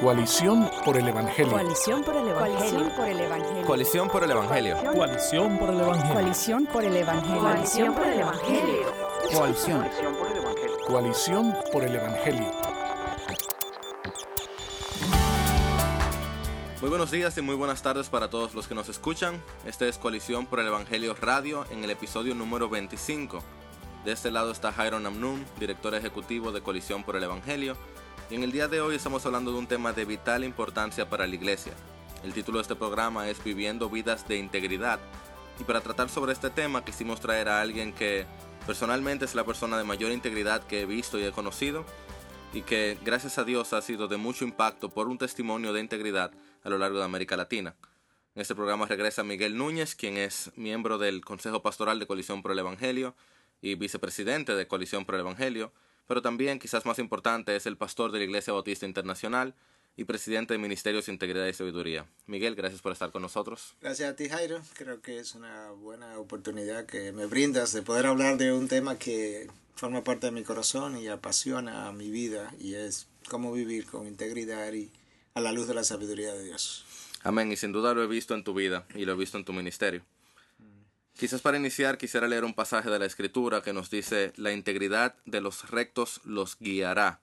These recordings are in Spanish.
Coalición por el Evangelio. Coalición por el Evangelio. Coalición por el Evangelio. Coalición por el Evangelio. Coalición por el Evangelio. Coalición por el Evangelio. Coalición por el Evangelio. Coalición. Coalición por el Evangelio. Muy buenos días y muy buenas tardes para todos los que nos escuchan. Este es Coalición por el Evangelio Radio en el episodio número 25. De este lado está Jairo Namnun, director ejecutivo de Coalición por el Evangelio, en el día de hoy estamos hablando de un tema de vital importancia para la iglesia. El título de este programa es Viviendo vidas de integridad. Y para tratar sobre este tema quisimos traer a alguien que personalmente es la persona de mayor integridad que he visto y he conocido y que gracias a Dios ha sido de mucho impacto por un testimonio de integridad a lo largo de América Latina. En este programa regresa Miguel Núñez, quien es miembro del Consejo Pastoral de Coalición por el Evangelio y vicepresidente de Coalición por el Evangelio, pero también, quizás más importante, es el pastor de la Iglesia Bautista Internacional y presidente de Ministerios de Integridad y Sabiduría. Miguel, gracias por estar con nosotros. Gracias a ti, Jairo. Creo que es una buena oportunidad que me brindas de poder hablar de un tema que forma parte de mi corazón y apasiona mi vida y es cómo vivir con integridad y a la luz de la sabiduría de Dios. Amén. Y sin duda lo he visto en tu vida y lo he visto en tu ministerio. Quizás para iniciar quisiera leer un pasaje de la Escritura que nos dice, la integridad de los rectos los guiará,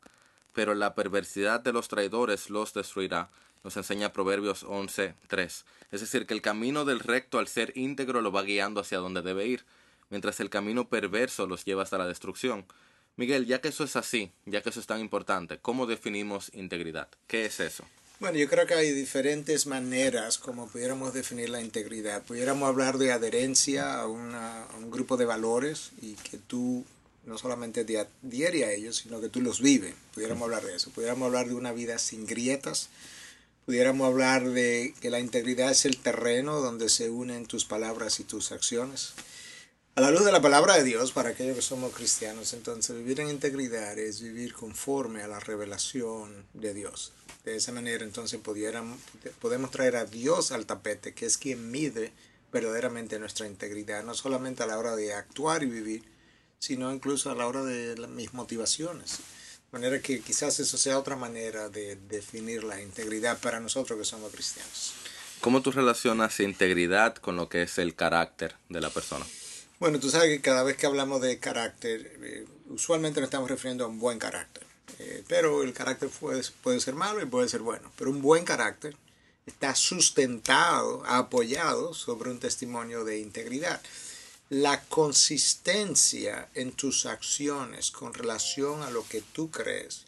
pero la perversidad de los traidores los destruirá. Nos enseña Proverbios 11.3. Es decir, que el camino del recto al ser íntegro lo va guiando hacia donde debe ir, mientras el camino perverso los lleva hasta la destrucción. Miguel, ya que eso es así, ya que eso es tan importante, ¿cómo definimos integridad? ¿Qué es eso? Bueno, yo creo que hay diferentes maneras como pudiéramos definir la integridad. Pudiéramos hablar de adherencia a, un grupo de valores y que tú no solamente te adhieres a ellos, sino que tú los vives. Pudiéramos hablar de eso. Pudiéramos hablar de una vida sin grietas. Pudiéramos hablar de que la integridad es el terreno donde se unen tus palabras y tus acciones. A la luz de la palabra de Dios, para aquellos que somos cristianos, entonces vivir en integridad es vivir conforme a la revelación de Dios. De esa manera entonces podemos traer a Dios al tapete, que es quien mide verdaderamente nuestra integridad, no solamente a la hora de actuar y vivir, sino incluso a la hora de mis motivaciones. De manera que quizás eso sea otra manera de definir la integridad para nosotros que somos cristianos. ¿Cómo tú relacionas integridad con lo que es el carácter de la persona? Bueno, tú sabes que cada vez que hablamos de carácter, eh, usualmente nos estamos refiriendo a un buen carácter. Eh, pero el carácter puede, puede ser malo y puede ser bueno. Pero un buen carácter está sustentado, apoyado sobre un testimonio de integridad. La consistencia en tus acciones con relación a lo que tú crees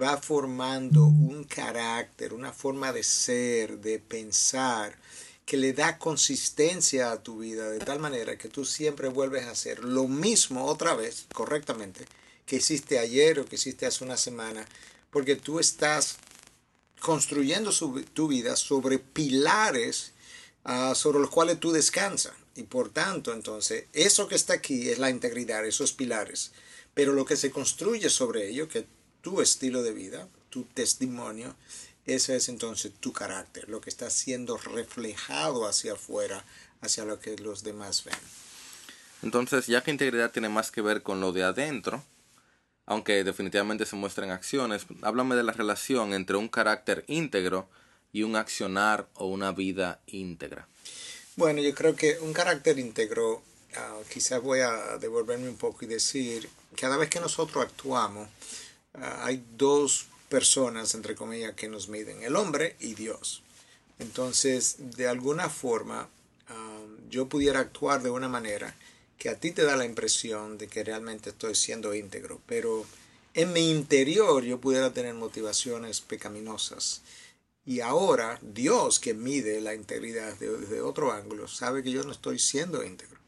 va formando un carácter, una forma de ser, de pensar, que le da consistencia a tu vida de tal manera que tú siempre vuelves a hacer lo mismo otra vez, correctamente, que hiciste ayer o que hiciste hace una semana, porque tú estás construyendo tu vida sobre pilares uh, sobre los cuales tú descansas. Y por tanto, entonces, eso que está aquí es la integridad, esos pilares. Pero lo que se construye sobre ello, que tu estilo de vida, tu testimonio, ese es entonces tu carácter, lo que está siendo reflejado hacia afuera, hacia lo que los demás ven. Entonces, ya que integridad tiene más que ver con lo de adentro, aunque definitivamente se muestra en acciones, háblame de la relación entre un carácter íntegro y un accionar o una vida íntegra. Bueno, yo creo que un carácter íntegro, uh, quizás voy a devolverme un poco y decir, cada vez que nosotros actuamos, uh, hay dos personas, entre comillas, que nos miden, el hombre y Dios. Entonces, de alguna forma, uh, yo pudiera actuar de una manera que a ti te da la impresión de que realmente estoy siendo íntegro, pero en mi interior yo pudiera tener motivaciones pecaminosas. Y ahora Dios que mide la integridad desde otro ángulo sabe que yo no estoy siendo íntegro.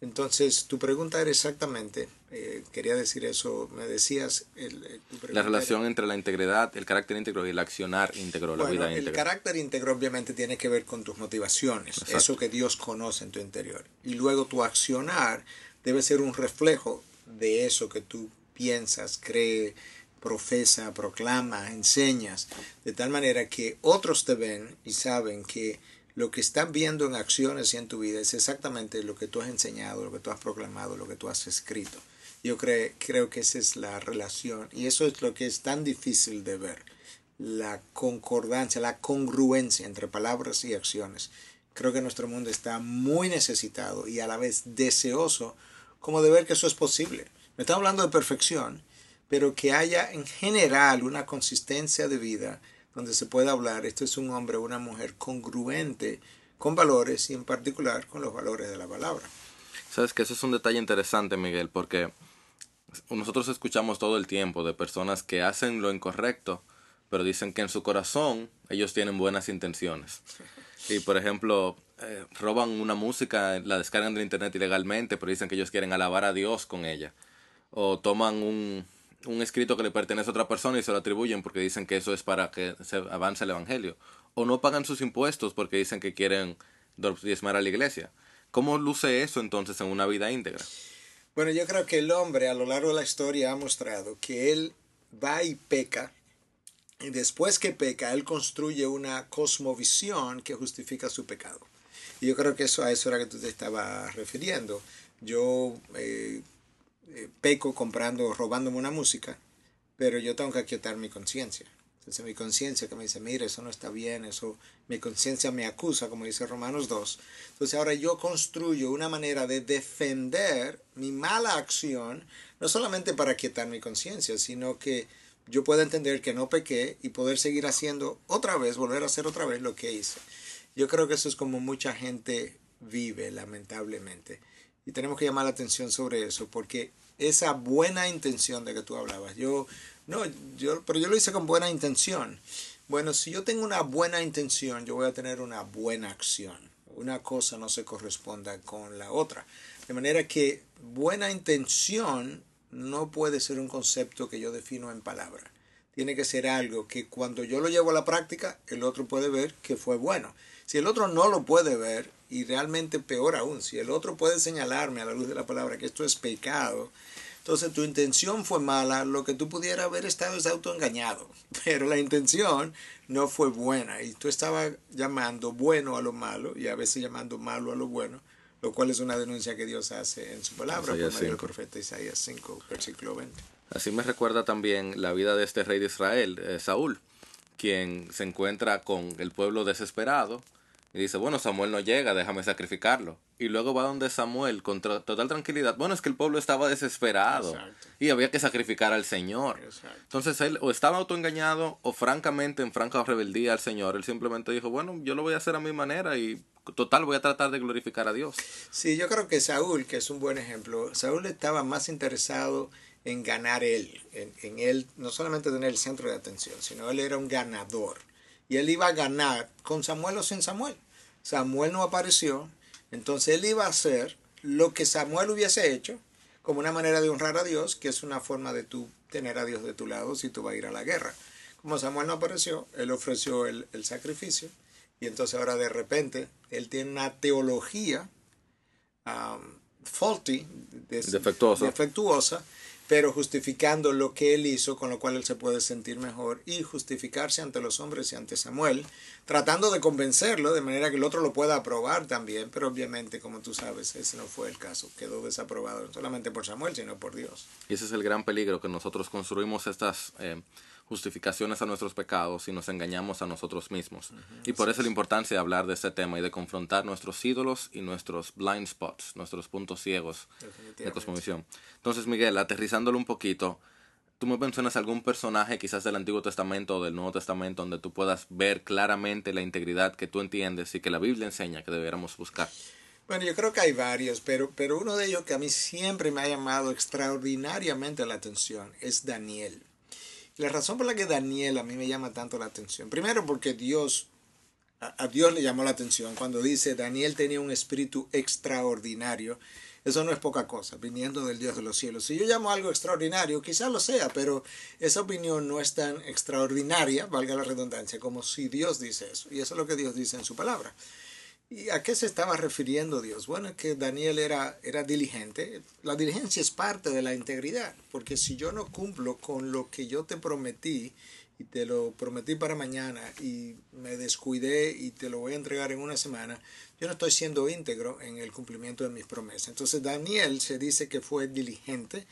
Entonces, tu pregunta era exactamente, eh, quería decir eso, me decías... El, la relación era, entre la integridad, el carácter íntegro y el accionar íntegro, la bueno, vida íntegra. El carácter íntegro obviamente tiene que ver con tus motivaciones, Exacto. eso que Dios conoce en tu interior. Y luego tu accionar debe ser un reflejo de eso que tú piensas, crees, profesa, proclama, enseñas, de tal manera que otros te ven y saben que lo que están viendo en acciones y en tu vida es exactamente lo que tú has enseñado, lo que tú has proclamado, lo que tú has escrito. Yo creo, creo que esa es la relación y eso es lo que es tan difícil de ver. la concordancia, la congruencia entre palabras y acciones. Creo que nuestro mundo está muy necesitado y a la vez deseoso como de ver que eso es posible. No estamos hablando de perfección, pero que haya en general una consistencia de vida donde se pueda hablar, esto es un hombre o una mujer congruente con valores y en particular con los valores de la palabra. Sabes que eso es un detalle interesante, Miguel, porque nosotros escuchamos todo el tiempo de personas que hacen lo incorrecto, pero dicen que en su corazón ellos tienen buenas intenciones. Y por ejemplo, eh, roban una música, la descargan de internet ilegalmente, pero dicen que ellos quieren alabar a Dios con ella. O toman un, un escrito que le pertenece a otra persona y se lo atribuyen porque dicen que eso es para que se avance el Evangelio. O no pagan sus impuestos porque dicen que quieren diezmar a la iglesia. ¿Cómo luce eso entonces en una vida íntegra? Bueno, yo creo que el hombre a lo largo de la historia ha mostrado que él va y peca y después que peca, él construye una cosmovisión que justifica su pecado. Y yo creo que eso a eso era que tú te estabas refiriendo. Yo eh, eh, peco comprando, robándome una música, pero yo tengo que aquietar mi conciencia. Entonces mi conciencia que me dice, mire, eso no está bien, eso, mi conciencia me acusa, como dice Romanos 2. Entonces ahora yo construyo una manera de defender mi mala acción, no solamente para aquietar mi conciencia, sino que yo pueda entender que no pequé y poder seguir haciendo otra vez, volver a hacer otra vez lo que hice. Yo creo que eso es como mucha gente vive, lamentablemente. Y tenemos que llamar la atención sobre eso, porque esa buena intención de que tú hablabas, yo, no, yo, pero yo lo hice con buena intención. Bueno, si yo tengo una buena intención, yo voy a tener una buena acción. Una cosa no se corresponda con la otra. De manera que buena intención no puede ser un concepto que yo defino en palabra. Tiene que ser algo que cuando yo lo llevo a la práctica, el otro puede ver que fue bueno. Si el otro no lo puede ver, y realmente peor aún, si el otro puede señalarme a la luz de la palabra que esto es pecado, entonces tu intención fue mala, lo que tú pudieras haber estado es autoengañado, pero la intención no fue buena y tú estabas llamando bueno a lo malo y a veces llamando malo a lo bueno lo cual es una denuncia que Dios hace en su palabra por medio del profeta Isaías 5, versículo 20. Así me recuerda también la vida de este rey de Israel, eh, Saúl, quien se encuentra con el pueblo desesperado y dice, bueno, Samuel no llega, déjame sacrificarlo. Y luego va donde Samuel con total tranquilidad. Bueno, es que el pueblo estaba desesperado y había que sacrificar al Señor. Entonces él o estaba autoengañado o francamente en franca rebeldía al Señor. Él simplemente dijo, bueno, yo lo voy a hacer a mi manera y total voy a tratar de glorificar a Dios. Sí, yo creo que Saúl, que es un buen ejemplo, Saúl estaba más interesado en ganar él, en, en él no solamente tener el centro de atención, sino él era un ganador. Y él iba a ganar con Samuel o sin Samuel. Samuel no apareció, entonces él iba a hacer lo que Samuel hubiese hecho, como una manera de honrar a Dios, que es una forma de tú tener a Dios de tu lado si tú vas a ir a la guerra. Como Samuel no apareció, él ofreció el, el sacrificio y entonces ahora de repente él tiene una teología um, faulty, defectuosa. defectuosa, pero justificando lo que él hizo, con lo cual él se puede sentir mejor y justificarse ante los hombres y ante Samuel, tratando de convencerlo de manera que el otro lo pueda aprobar también, pero obviamente, como tú sabes, ese no fue el caso, quedó desaprobado no solamente por Samuel, sino por Dios. Y ese es el gran peligro, que nosotros construimos estas... Eh, justificaciones a nuestros pecados y nos engañamos a nosotros mismos. Y por eso la importancia de hablar de este tema y de confrontar nuestros ídolos y nuestros blind spots, nuestros puntos ciegos de cosmovisión. Entonces, Miguel, aterrizándolo un poquito, tú me mencionas algún personaje quizás del Antiguo Testamento o del Nuevo Testamento donde tú puedas ver claramente la integridad que tú entiendes y que la Biblia enseña que deberíamos buscar. Bueno, yo creo que hay varios, pero, pero uno de ellos que a mí siempre me ha llamado extraordinariamente la atención es Daniel. La razón por la que Daniel a mí me llama tanto la atención, primero porque Dios, a, Dios le llamó la atención cuando dice Daniel tenía un espíritu extraordinario. Eso no es poca cosa, viniendo del Dios de los cielos. Si yo llamo algo extraordinario, quizás lo sea, pero esa opinión no es tan extraordinaria, valga la redundancia, como si Dios dice eso. Y eso es lo que Dios dice en su palabra. ¿Y a qué se estaba refiriendo Dios? Bueno, que Daniel era, era diligente. La diligencia es parte de la integridad, porque si yo no cumplo con lo que yo te prometí, y te lo prometí para mañana, y me descuidé y te lo voy a entregar en una semana, yo no estoy siendo íntegro en el cumplimiento de mis promesas. Entonces Daniel se dice que fue diligente,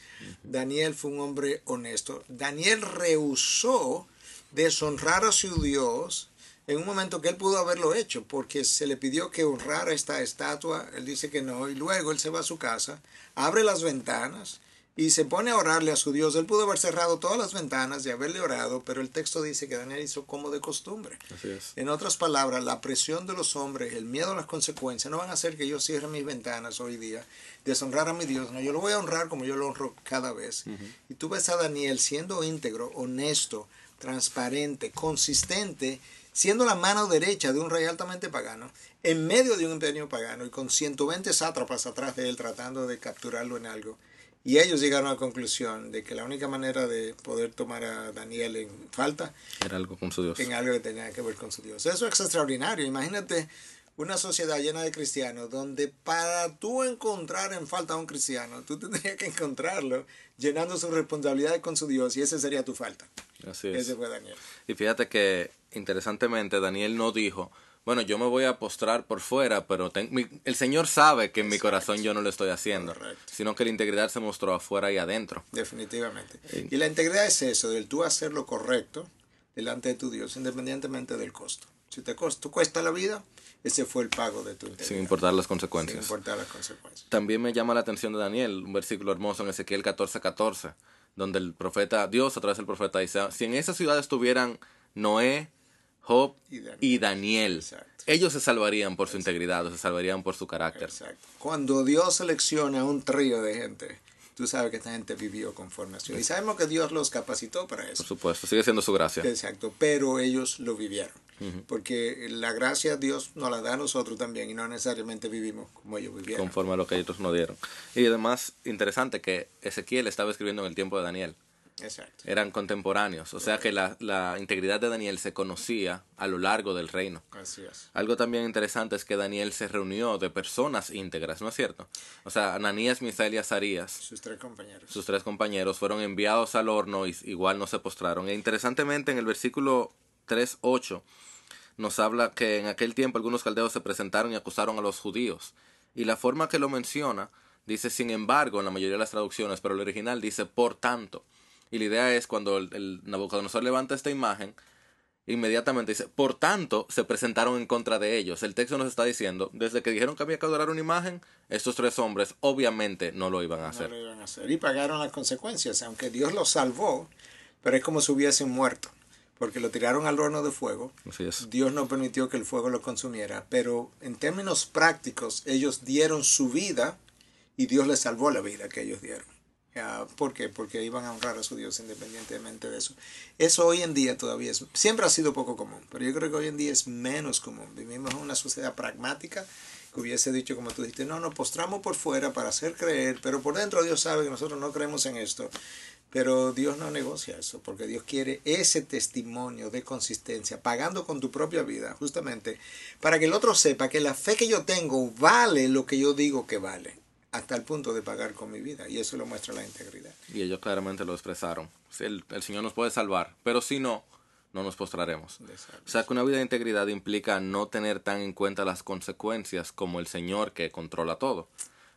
Daniel fue un hombre honesto, Daniel rehusó deshonrar a su Dios en un momento que él pudo haberlo hecho, porque se le pidió que honrara esta estatua, él dice que no, y luego él se va a su casa, abre las ventanas y se pone a orarle a su Dios. Él pudo haber cerrado todas las ventanas y haberle orado, pero el texto dice que Daniel hizo como de costumbre. Así es. En otras palabras, la presión de los hombres, el miedo a las consecuencias, no van a hacer que yo cierre mis ventanas hoy día, deshonrar a mi Dios. No, yo lo voy a honrar como yo lo honro cada vez. Y tú ves a Daniel siendo íntegro, honesto, transparente, consistente, siendo la mano derecha de un rey altamente pagano, en medio de un imperio pagano y con 120 sátrapas atrás de él tratando de capturarlo en algo. Y ellos llegaron a la conclusión de que la única manera de poder tomar a Daniel en falta Era algo con su Dios. en algo que tenía que ver con su Dios. Eso es extraordinario. Imagínate una sociedad llena de cristianos donde para tú encontrar en falta a un cristiano, tú tendrías que encontrarlo llenando su responsabilidad con su Dios y ese sería tu falta. Así es. Ese fue Daniel. Y fíjate que, interesantemente, Daniel no dijo, bueno, yo me voy a postrar por fuera, pero ten- mi- el Señor sabe que en mi corazón yo no lo estoy haciendo, Correcto. sino que la integridad se mostró afuera y adentro. Definitivamente. Y la integridad es eso, del tú hacer lo correcto delante de tu Dios, independientemente del costo. Si te costa, cuesta la vida, ese fue el pago de tu integridad. Sin importar las Sin consecuencias. importar las consecuencias. También me llama la atención de Daniel, un versículo hermoso en Ezequiel 14:14, 14, donde el profeta, Dios a través del profeta dice, si en esa ciudad estuvieran Noé, Job Y Daniel. y Daniel, ellos se salvarían por su integridad o se salvarían por su carácter. Exacto. Cuando Dios selecciona un trío de gente, tú sabes que esta gente vivió conforme a su Y sabemos que Dios los capacitó para Por eso. supuesto, sigue siendo su gracia. Exacto, pero ellos lo vivieron. Porque la gracia Dios nos la da a nosotros también y no necesariamente vivimos como ellos vivieron. conforme a lo que ellos nos dieron. Y además, interesante que Ezequiel estaba escribiendo en el tiempo de Daniel. Exacto. Eran contemporáneos, o sea que la, la integridad de Daniel se conocía a lo largo del reino. Así es. Algo también interesante es que Daniel se reunió de personas íntegras, ¿no es cierto? O sea, Ananías, Misael y Azarías, Sus tres compañeros. sus tres compañeros, fueron enviados al horno y igual no se postraron. E interesantemente en el versículo 3.8 nos habla que en aquel tiempo algunos caldeos se presentaron y acusaron a los judíos. Y la forma que lo menciona dice sin embargo en la mayoría de las traducciones, pero el original dice por tanto. Y la idea es cuando el, el Nabucodonosor levanta esta imagen, inmediatamente dice, por tanto, se presentaron en contra de ellos. El texto nos está diciendo, desde que dijeron que había que adorar una imagen, estos tres hombres obviamente no lo iban a No hacer. lo iban a hacer. Y pagaron las consecuencias, aunque Dios los salvó, pero es como si hubiesen muerto, porque lo tiraron al horno de fuego. Así es. Dios no permitió que el fuego lo consumiera, pero en términos prácticos ellos dieron su vida y Dios les salvó la vida que ellos dieron. Ya, ¿Por qué? Porque iban a honrar a su Dios independientemente de eso. Eso hoy en día todavía es, siempre ha sido poco común, pero yo creo que hoy en día es menos común. Vivimos en una sociedad pragmática que hubiese dicho, como tú dijiste, no, nos postramos por fuera para hacer creer, pero por dentro Dios sabe que nosotros no creemos en esto. Pero Dios no negocia eso, porque Dios quiere ese testimonio de consistencia, pagando con tu propia vida, justamente, para que el otro sepa que la fe que yo tengo vale lo que yo digo que vale, hasta el punto de pagar con mi vida. Y eso lo muestra la integridad. Y ellos claramente lo expresaron. El, el Señor nos puede salvar, pero si no, no nos postraremos. O sea que una vida de integridad implica no tener tan en cuenta las consecuencias como el Señor que controla todo.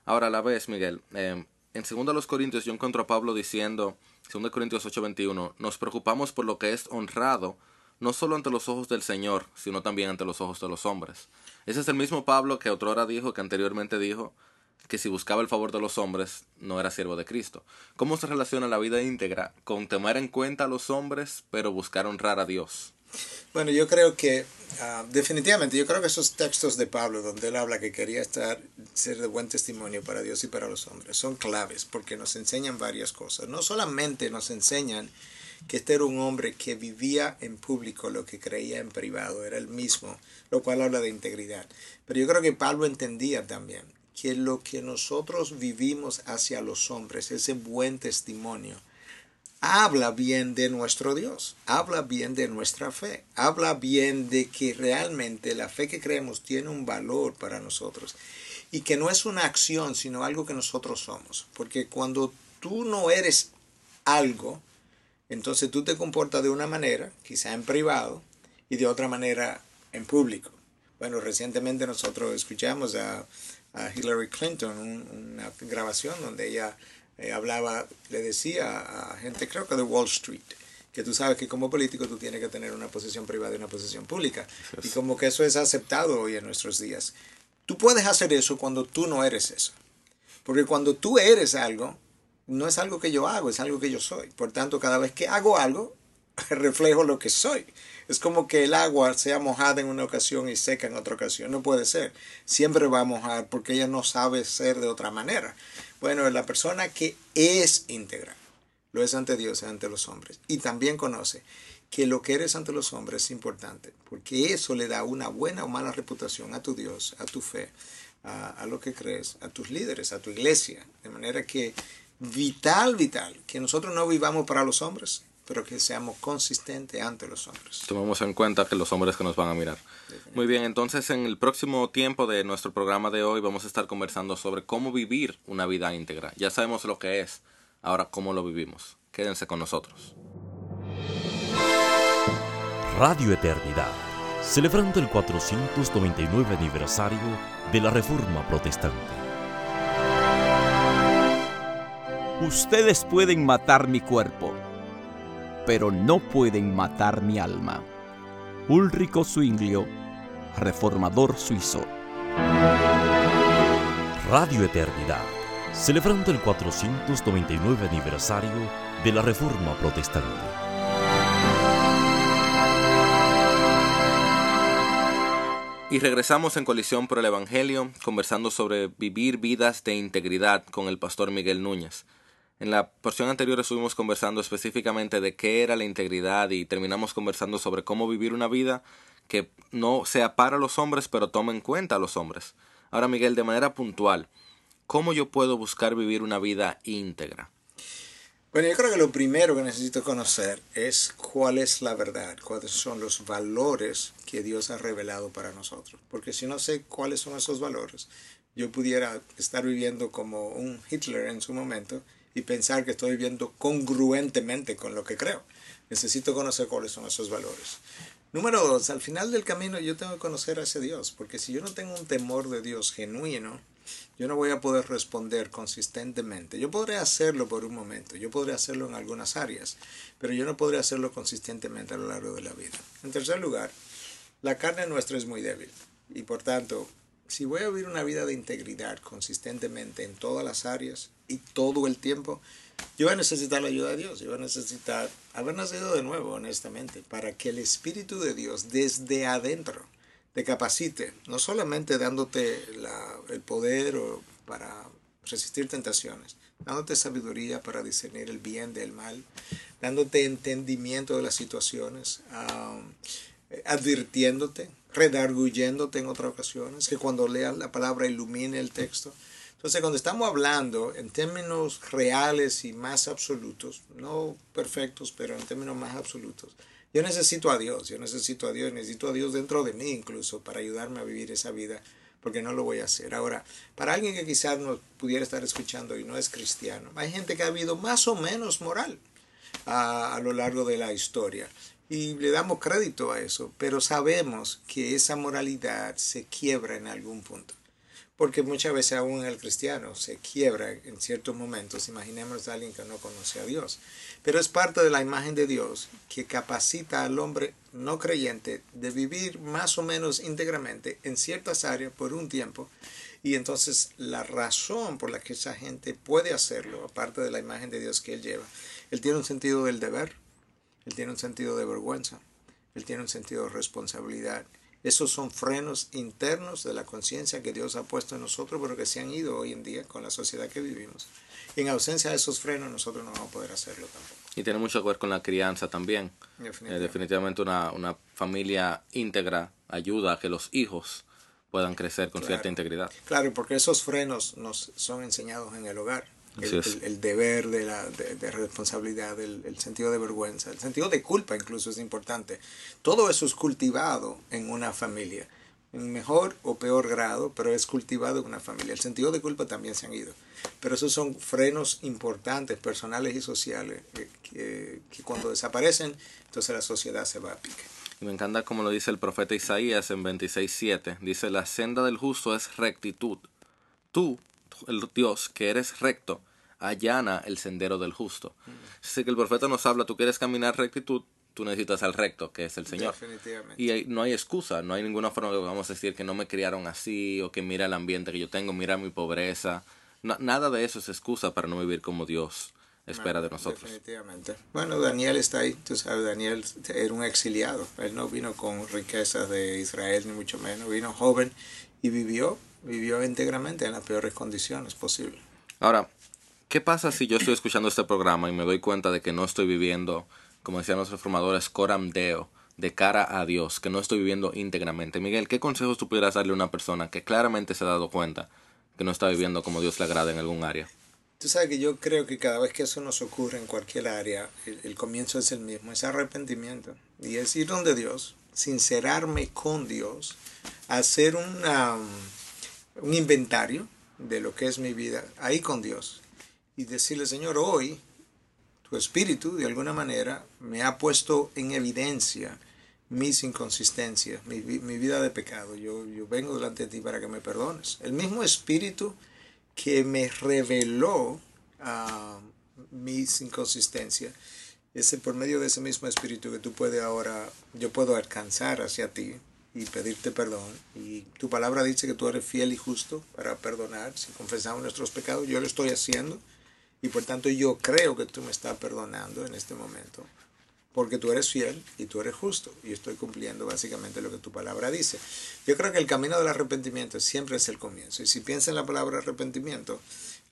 Ahora a la vez, Miguel, eh, en 2 los Corintios yo encuentro a Pablo diciendo, 2 Corintios 8:21, nos preocupamos por lo que es honrado, no solo ante los ojos del Señor, sino también ante los ojos de los hombres. Ese es el mismo Pablo que otrora dijo, que anteriormente dijo, que si buscaba el favor de los hombres, no era siervo de Cristo. ¿Cómo se relaciona la vida íntegra con tomar en cuenta a los hombres, pero buscar honrar a Dios? Bueno, yo creo que ah, definitivamente, yo creo que esos textos de Pablo donde él habla que quería estar, ser de buen testimonio para Dios y para los hombres, son claves porque nos enseñan varias cosas. No solamente nos enseñan que este era un hombre que vivía en público lo que creía en privado, era el mismo, lo cual habla de integridad. Pero yo creo que Pablo entendía también que lo que nosotros vivimos hacia los hombres, ese buen testimonio, habla bien de nuestro Dios, habla bien de nuestra fe, habla bien de que realmente la fe que creemos tiene un valor para nosotros y que no es una acción, sino algo que nosotros somos. Porque cuando tú no eres algo, entonces tú te comportas de una manera, quizá en privado, y de otra manera en público. Bueno, recientemente nosotros escuchamos a, a Hillary Clinton un- una grabación donde ella eh, hablaba, le decía a gente, creo que de Wall Street, que tú sabes que como político tú tienes que tener una posición privada y una posición pública. Y como que eso es aceptado hoy en nuestros días. Tú puedes hacer eso cuando tú no eres eso. Porque cuando tú eres algo, no es algo que yo hago, es algo que yo soy. Por tanto, cada vez que hago algo, reflejo lo que soy. Es como que el agua sea mojada en una ocasión y seca en otra ocasión. No puede ser. Siempre va a mojar porque ella no sabe ser de otra manera. Bueno, la persona que es íntegra, lo es ante Dios y ante los hombres. Y también conoce que lo que eres ante los hombres es importante, porque eso le da una buena o mala reputación a tu Dios, a tu fe, a, a lo que crees, a tus líderes, a tu iglesia. De manera que vital, vital, que nosotros no vivamos para los hombres, pero que seamos consistentes ante los hombres. Tomemos en cuenta que los hombres que nos van a mirar. Muy bien, entonces en el próximo tiempo de nuestro programa de hoy vamos a estar conversando sobre cómo vivir una vida íntegra. Ya sabemos lo que es, ahora cómo lo vivimos. Quédense con nosotros. Radio Eternidad, celebrando el 499 aniversario de la Reforma Protestante. Ustedes pueden matar mi cuerpo, pero no pueden matar mi alma. Ulrico Zwinglio, reformador suizo. Radio Eternidad, celebrando el 499 aniversario de la Reforma Protestante. Y regresamos en Colisión por el Evangelio, conversando sobre vivir vidas de integridad con el pastor Miguel Núñez. En la porción anterior estuvimos conversando específicamente de qué era la integridad y terminamos conversando sobre cómo vivir una vida que no sea para los hombres, pero tome en cuenta a los hombres. Ahora, Miguel, de manera puntual, ¿cómo yo puedo buscar vivir una vida íntegra? Bueno, yo creo que lo primero que necesito conocer es cuál es la verdad, cuáles son los valores que Dios ha revelado para nosotros. Porque si no sé cuáles son esos valores, yo pudiera estar viviendo como un Hitler en su momento y pensar que estoy viviendo congruentemente con lo que creo. Necesito conocer cuáles son esos valores. Número dos, al final del camino yo tengo que conocer a ese Dios, porque si yo no tengo un temor de Dios genuino, yo no voy a poder responder consistentemente. Yo podré hacerlo por un momento, yo podré hacerlo en algunas áreas, pero yo no podré hacerlo consistentemente a lo largo de la vida. En tercer lugar, la carne nuestra es muy débil y por tanto, si voy a vivir una vida de integridad consistentemente en todas las áreas y todo el tiempo, yo voy a necesitar la ayuda de Dios, yo voy a necesitar haber nacido de nuevo, honestamente, para que el Espíritu de Dios desde adentro te capacite, no solamente dándote la, el poder o para resistir tentaciones, dándote sabiduría para discernir el bien del mal, dándote entendimiento de las situaciones, advirtiéndote, redarguyéndote en otras ocasiones, que cuando leas la palabra ilumine el texto. Entonces, cuando estamos hablando en términos reales y más absolutos, no perfectos, pero en términos más absolutos, yo necesito a Dios, yo necesito a Dios, necesito a Dios dentro de mí incluso para ayudarme a vivir esa vida, porque no lo voy a hacer. Ahora, para alguien que quizás no pudiera estar escuchando y no es cristiano, hay gente que ha habido más o menos moral a, a lo largo de la historia. Y le damos crédito a eso, pero sabemos que esa moralidad se quiebra en algún punto porque muchas veces aún el cristiano se quiebra en ciertos momentos. Imaginemos a alguien que no conoce a Dios. Pero es parte de la imagen de Dios que capacita al hombre no creyente de vivir más o menos íntegramente en ciertas áreas por un tiempo. Y entonces la razón por la que esa gente puede hacerlo, aparte de la imagen de Dios que él lleva, él tiene un sentido del deber, él tiene un sentido de vergüenza, él tiene un sentido de responsabilidad esos son frenos internos de la conciencia que Dios ha puesto en nosotros, pero que se han ido hoy en día con la sociedad que vivimos. Y en ausencia de esos frenos nosotros no vamos a poder hacerlo tampoco. Y tiene mucho que ver con la crianza también. Definitivamente, Eh, definitivamente una, una familia íntegra ayuda a que los hijos puedan crecer con Claro. cierta integridad. Claro, porque esos frenos nos son enseñados en el hogar. El, el- el deber de, la, de, de responsabilidad, el, el sentido de vergüenza, el sentido de culpa incluso es importante. Todo eso es cultivado en una familia, en mejor o peor grado, pero es cultivado en una familia. El sentido de culpa también se han ido. Pero esos son frenos importantes, personales y sociales, que, que- que cuando desaparecen, entonces la sociedad se va a pique. Y me encanta como lo dice el profeta Isaías en 26.7. Dice, la senda del justo es rectitud. Tú, el Dios que eres recto, allana el sendero del justo. Así que el profeta nos habla, tú quieres caminar rectitud, tú necesitas al recto, que es el Señor. Definitivamente. Y hay- no hay excusa, no hay ninguna forma que vamos a decir que no me criaron así o que mira el ambiente que yo tengo, mira mi pobreza. Na- nada de eso es excusa para no vivir como Dios espera de nosotros. Definitivamente. Bueno, Daniel está ahí, tú sabes, Daniel era un exiliado. Él no vino con riquezas de Israel, ni mucho menos. Vino joven y vivió, vivió íntegramente en las peores condiciones posibles. Ahora, ¿qué pasa si yo estoy escuchando este programa y me doy cuenta de que no estoy viviendo, como decían los reformadores, coram deo, de cara a Dios, que no estoy viviendo íntegramente? Miguel, ¿qué consejos tú pudieras darle a una persona que claramente se ha dado cuenta que no está viviendo como Dios le agrada en algún área? Tú sabes que yo creo que cada vez que eso nos ocurre en cualquier área, el, comienzo es el mismo, es arrepentimiento. Y es ir donde Dios, sincerarme con Dios, hacer una, un inventario de lo que es mi vida ahí con Dios. Y decirle, Señor, hoy tu espíritu de alguna manera me ha puesto en evidencia mis inconsistencias, mi, mi vida de pecado. Yo, yo vengo delante de ti para que me perdones. El mismo espíritu que me reveló ah, mis inconsistencias. Es por medio de ese mismo espíritu que tú puedes ahora, yo puedo alcanzar hacia ti y pedirte perdón. Y tu palabra dice que tú eres fiel y justo para perdonar. Si confesamos nuestros pecados, yo lo estoy haciendo. Y por tanto yo creo que tú me estás perdonando en este momento. Porque tú eres fiel y tú eres justo. Y estoy cumpliendo básicamente lo que tu palabra dice. Yo creo que el camino del arrepentimiento siempre es el comienzo. Y si piensas en la palabra arrepentimiento,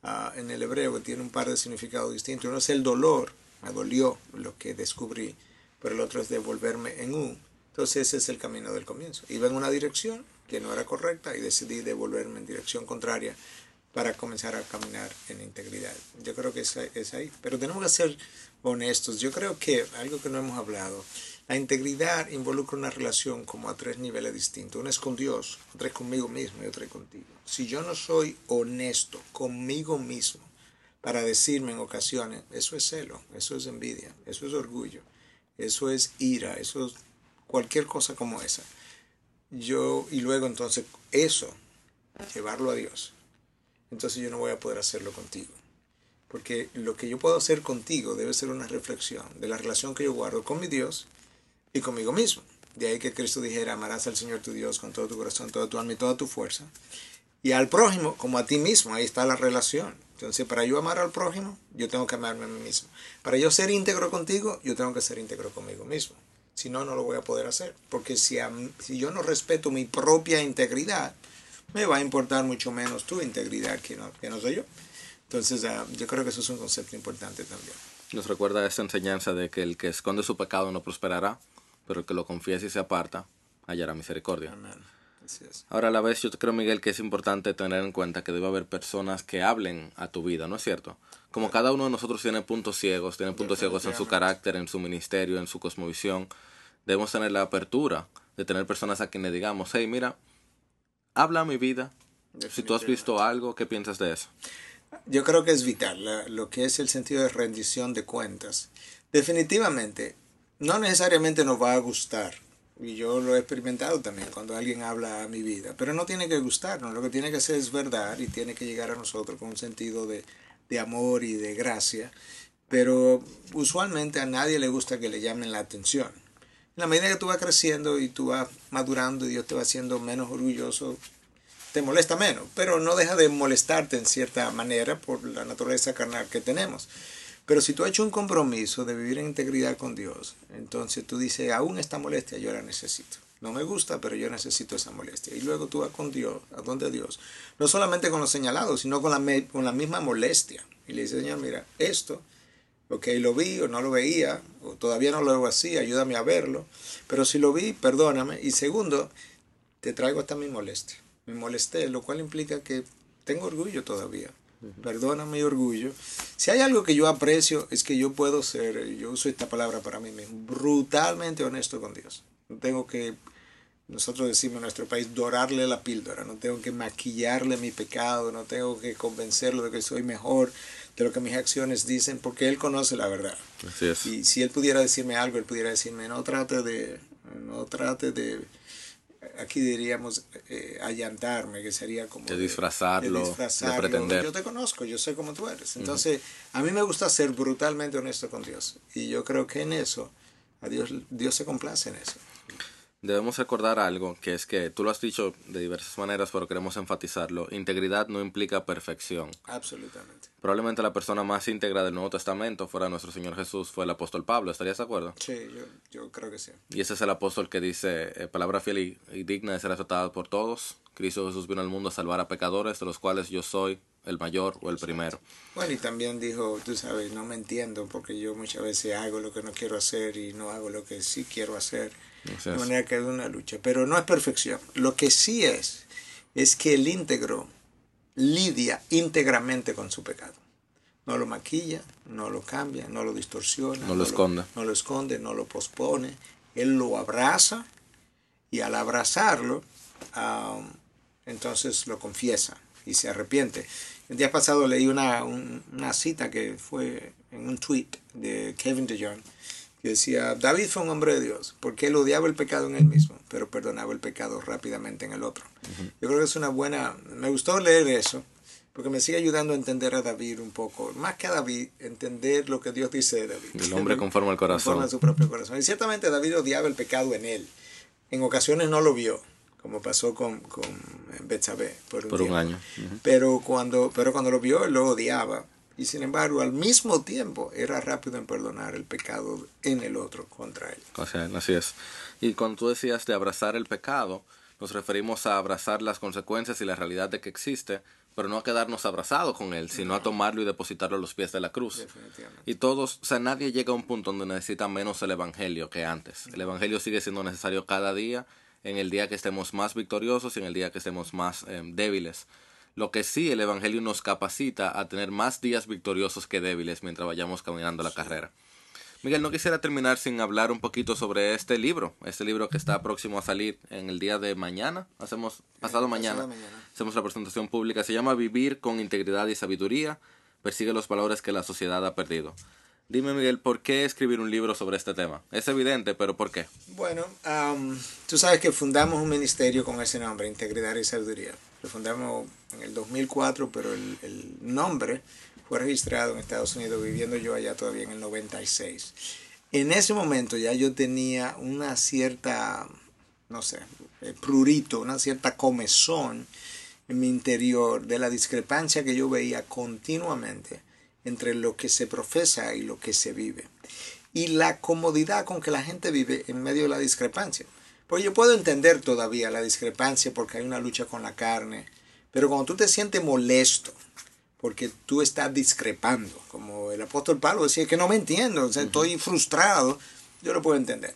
ah, en el hebreo tiene un par de significados distintos. Uno es el dolor, me dolió lo que descubrí, pero el otro es devolverme en un. Entonces ese es el camino del comienzo. Iba en una dirección que no era correcta y decidí devolverme en dirección contraria para comenzar a caminar en integridad. Yo creo que es, es ahí. Pero tenemos que ser honestos. Yo creo que algo que no hemos hablado, la integridad involucra una relación como a tres niveles distintos. Una es con Dios, otra es conmigo mismo y otra es contigo. Si yo no soy honesto conmigo mismo para decirme en ocasiones, eso es celo, eso es envidia, eso es orgullo, eso es ira, eso es cualquier cosa como esa. Yo, y luego entonces eso, llevarlo a Dios. Entonces yo no voy a poder hacerlo contigo. Porque lo que yo puedo hacer contigo debe ser una reflexión de la relación que yo guardo con mi Dios y conmigo mismo. De ahí que Cristo dijera, amarás al Señor tu Dios con todo tu corazón, toda tu alma y toda tu fuerza. Y al prójimo como a ti mismo, ahí está la relación. Entonces, para yo amar al prójimo, yo tengo que amarme a mí mismo. Para yo ser íntegro contigo, yo tengo que ser íntegro conmigo mismo. Si no, no lo voy a poder hacer. Porque si, si yo no respeto mi propia integridad, me va a importar mucho menos tu integridad que no, que no soy yo. Entonces, ah, yo creo que eso es un concepto importante también. Nos recuerda esta enseñanza de que el que esconde su pecado no prosperará, pero el que lo confiesa y se aparta hallará misericordia. Amén. Así es. Ahora a la vez yo creo, Miguel, que es importante tener en cuenta que debe haber personas que hablen a tu vida, ¿no es cierto? Como cada uno de nosotros tiene puntos ciegos, tiene puntos ciegos en su carácter, en su ministerio, en su cosmovisión, debemos tener la apertura de tener personas a quienes digamos, hey, mira, habla a mi vida. Si tú has visto algo, ¿qué piensas de eso? Yo creo que es vital la- lo que es el sentido de rendición de cuentas. Definitivamente, no necesariamente nos va a gustar. Y yo lo he experimentado también cuando alguien habla a mi vida. Pero no tiene que gustarnos. Lo que tiene que ser es verdad y tiene que llegar a nosotros con un sentido de, de amor y de gracia. Pero usualmente a nadie le gusta que le llamen la atención. En la medida que tú vas creciendo y tú vas madurando y Dios te va haciendo menos orgulloso, te molesta menos, pero no deja de molestarte en cierta manera por la naturaleza carnal que tenemos. Pero si tú has hecho un compromiso de vivir en integridad con Dios, entonces tú dices, aún esta molestia yo la necesito. No me gusta, pero yo necesito esa molestia. Y luego tú vas con Dios, a donde Dios, no solamente con lo señalado, sino con la, con la misma molestia. Y le dice, Señor, mira, esto, ok, lo vi o no lo veía, o todavía no lo veo así, ayúdame a verlo. Pero si lo vi, perdóname. Y segundo, te traigo hasta mi molestia. Me molesté, lo cual implica que tengo orgullo todavía. Perdona mi orgullo. Si hay algo que yo aprecio es que yo puedo ser, yo uso esta palabra para mí mismo, brutalmente honesto con Dios. No tengo que, nosotros decimos en nuestro país, dorarle la píldora. No tengo que maquillarle mi pecado, no tengo que convencerlo de que soy mejor de lo que mis acciones dicen, porque Él conoce la verdad. Así es. Y si él pudiera decirme algo, él pudiera decirme, no trate de, no trate de aquí diríamos eh, allantarme, que sería como... De disfrazarlo, de, disfrazarlo. pretender. Yo te conozco, yo sé cómo tú eres. Entonces, a mí me gusta ser brutalmente honesto con Dios. Y yo creo que en eso, a Dios, Dios se complace en eso. Debemos recordar algo, que es que tú lo has dicho de diversas maneras, pero queremos enfatizarlo. Integridad no implica perfección. Absolutamente. Probablemente la persona más íntegra del Nuevo Testamento fuera nuestro Señor Jesús, fue el apóstol Pablo. ¿Estarías de acuerdo? Sí, yo, yo creo que sí. Y ese es el apóstol que dice, eh, palabra fiel y, y digna de ser aceptada por todos. Cristo Jesús vino al mundo a salvar a pecadores, de los cuales yo soy el mayor o el primero. Bueno, y también dijo, tú sabes, no me entiendo porque yo muchas veces hago lo que no quiero hacer y no hago lo que sí quiero hacer. De manera que es una lucha. Pero no es perfección. Lo que sí es, es que el íntegro lidia íntegramente con su pecado. No lo maquilla, no lo cambia, no lo distorsiona. No lo esconde. no lo esconde, no lo pospone. Él lo abraza y al abrazarlo, ah, entonces lo confiesa y se arrepiente. El día pasado leí una, un- una cita que fue en un tweet de Kevin DeJohn que decía, David fue un hombre de Dios porque él odiaba el pecado en él mismo, pero perdonaba el pecado rápidamente en el otro. Yo creo que es una buena, me gustó leer eso porque me sigue ayudando a entender a David un poco, más que a David, entender lo que Dios dice de David. El hombre conforme al corazón. Conforme a su propio corazón. Y ciertamente David odiaba el pecado en él. En ocasiones no lo vio, como pasó con, con Betsabé por un, Por un tiempo. año. Pero cuando, pero cuando lo vio, él lo odiaba. Y sin embargo, al mismo tiempo, era rápido en perdonar el pecado en el otro contra él. O sea, así es. Y cuando tú decías de abrazar el pecado, nos referimos a abrazar las consecuencias y la realidad de que existe, pero no a quedarnos abrazados con él, sino a tomarlo y depositarlo a los pies de la cruz. Definitivamente. Y todos, o sea, nadie llega a un punto donde necesita menos el Evangelio que antes. El Evangelio sigue siendo necesario cada día, en el día que estemos más victoriosos y en el día que estemos más eh, débiles. Lo que sí, el Evangelio nos capacita a tener más días victoriosos que débiles mientras vayamos caminando la carrera. Miguel, no quisiera terminar sin hablar un poquito sobre este libro, este libro que está próximo a salir en el día de mañana, hacemos pasado mañana, mañana. hacemos la presentación pública, se llama Vivir con integridad y sabiduría, persigue los valores que la sociedad ha perdido. Dime Miguel, ¿por qué escribir un libro sobre este tema? Es evidente, pero ¿por qué? Bueno, am, tú sabes que fundamos un ministerio con ese nombre, Integridad y Sabiduría. Lo fundamos en el 2004, pero el, el nombre fue registrado en Estados Unidos, viviendo yo allá todavía en el 96. En ese momento ya yo tenía una cierta, no sé, eh, prurito, una cierta comezón en mi interior de la discrepancia que yo veía continuamente entre lo que se profesa y lo que se vive. Y la comodidad con que la gente vive en medio de la discrepancia. Porque yo puedo entender todavía la discrepancia porque hay una lucha con la carne, pero cuando tú te sientes molesto porque tú estás discrepando, como el apóstol Pablo decía, que no me entiendo, o sea, estoy frustrado, yo lo puedo entender.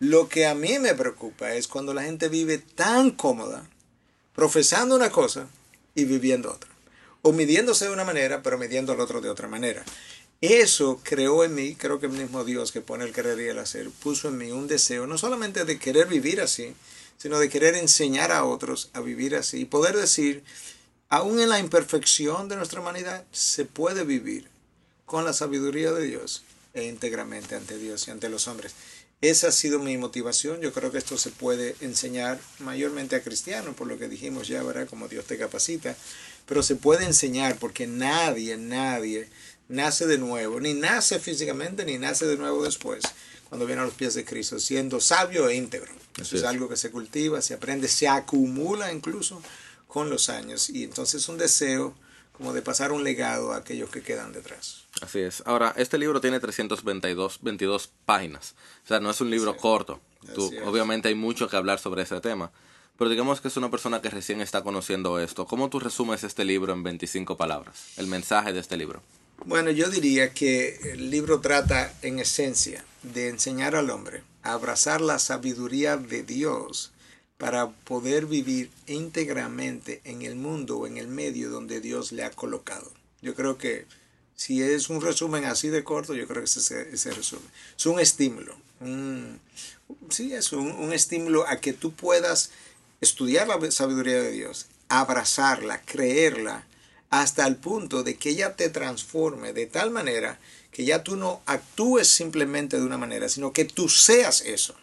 Lo que a mí me preocupa es cuando la gente vive tan cómoda, profesando una cosa y viviendo otra. O midiéndose de una manera, pero midiendo al otro de otra manera. Eso creó en mí, creo que el mismo Dios que pone el querer y el hacer, puso en mí un deseo, no solamente de querer vivir así, sino de querer enseñar a otros a vivir así y poder decir, aún en la imperfección de nuestra humanidad, se puede vivir con la sabiduría de Dios e íntegramente ante Dios y ante los hombres. Esa ha sido mi motivación. Yo creo que esto se puede enseñar mayormente a cristianos, por lo que dijimos ya, ¿verdad? Como Dios te capacita. Pero se puede enseñar porque nadie, nadie nace de nuevo, ni nace físicamente, ni nace de nuevo después, cuando viene a los pies de Cristo, siendo sabio e íntegro. Eso es es. algo que se cultiva, se aprende, se acumula incluso con los años. Y entonces un deseo como de pasar un legado a aquellos que quedan detrás. Así es. Ahora, este libro tiene 322 22 páginas. O sea, no es un libro Sí. corto. Tú- es. obviamente hay mucho que hablar sobre ese tema. Pero digamos que es una persona que recién está conociendo esto. ¿Cómo tú resumes este libro en 25 palabras? El mensaje de este libro. Bueno, yo diría que el libro trata en esencia de enseñar al hombre a abrazar la sabiduría de Dios para poder vivir íntegramente en el mundo o en el medio donde Dios le ha colocado. Yo creo que si es un resumen así de corto, yo creo que ese es ese resumen. Es un estímulo. Sí, es un estímulo a que tú puedas estudiar la sabiduría de Dios, abrazarla, creerla, hasta el punto de que ella te transforme de tal manera que ya tú no actúes simplemente de una manera, sino que tú seas eso.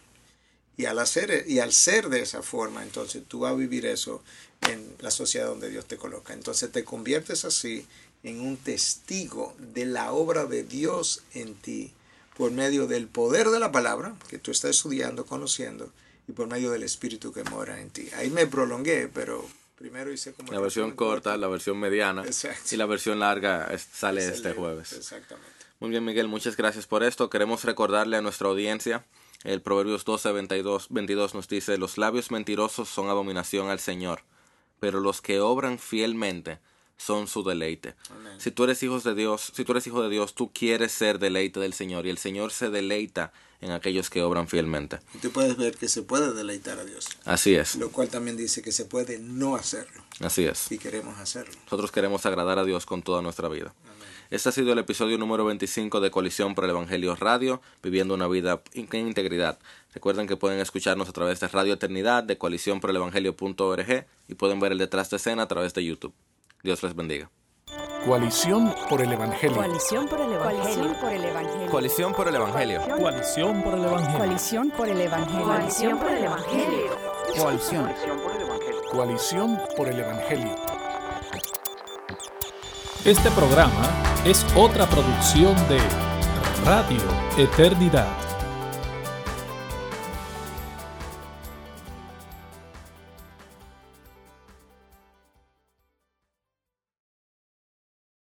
Y al, hacer, y al ser de esa forma, entonces tú vas a vivir eso en la sociedad donde Dios te coloca. Entonces te conviertes así en un testigo de la obra de Dios en ti por medio del poder de la palabra que tú estás estudiando, conociendo, y por medio del Espíritu que mora en ti. Ahí me prolongué, pero primero hice como... La versión corta, la versión mediana Exacto. y la versión larga sale Es este jueves. Exactamente. Muy bien, Miguel, muchas gracias por esto. Queremos recordarle a nuestra audiencia, el Proverbios 12, 22, 22 nos dice, los labios mentirosos son abominación al Señor, pero los que obran fielmente son su deleite. Amén. Si tú eres hijo de Dios, si tú eres hijo de Dios, tú quieres ser deleite del Señor y el Señor se deleita en aquellos que obran fielmente. Y tú puedes ver que se puede deleitar a Dios, Así es, lo cual también dice que se puede no hacerlo, así es. si queremos hacerlo. Nosotros queremos agradar a Dios con toda nuestra vida. Este ha sido el episodio número 25 de Colisión por el Evangelio Radio, viviendo una vida en integridad. Recuerden que pueden escucharnos a través de Radio Eternidad, de coalición por el Evangelio.org y pueden ver el detrás de escena a través de YouTube. Dios les bendiga. Coalición por el Evangelio. Coalición por el Evangelio. por el Evangelio. Coalición por el Evangelio. Coalición por el Evangelio. Coalición por el Evangelio. Coalición por el Evangelio. Coalición. Coalición por el Evangelio. Este programa es otra producción de Radio Eternidad.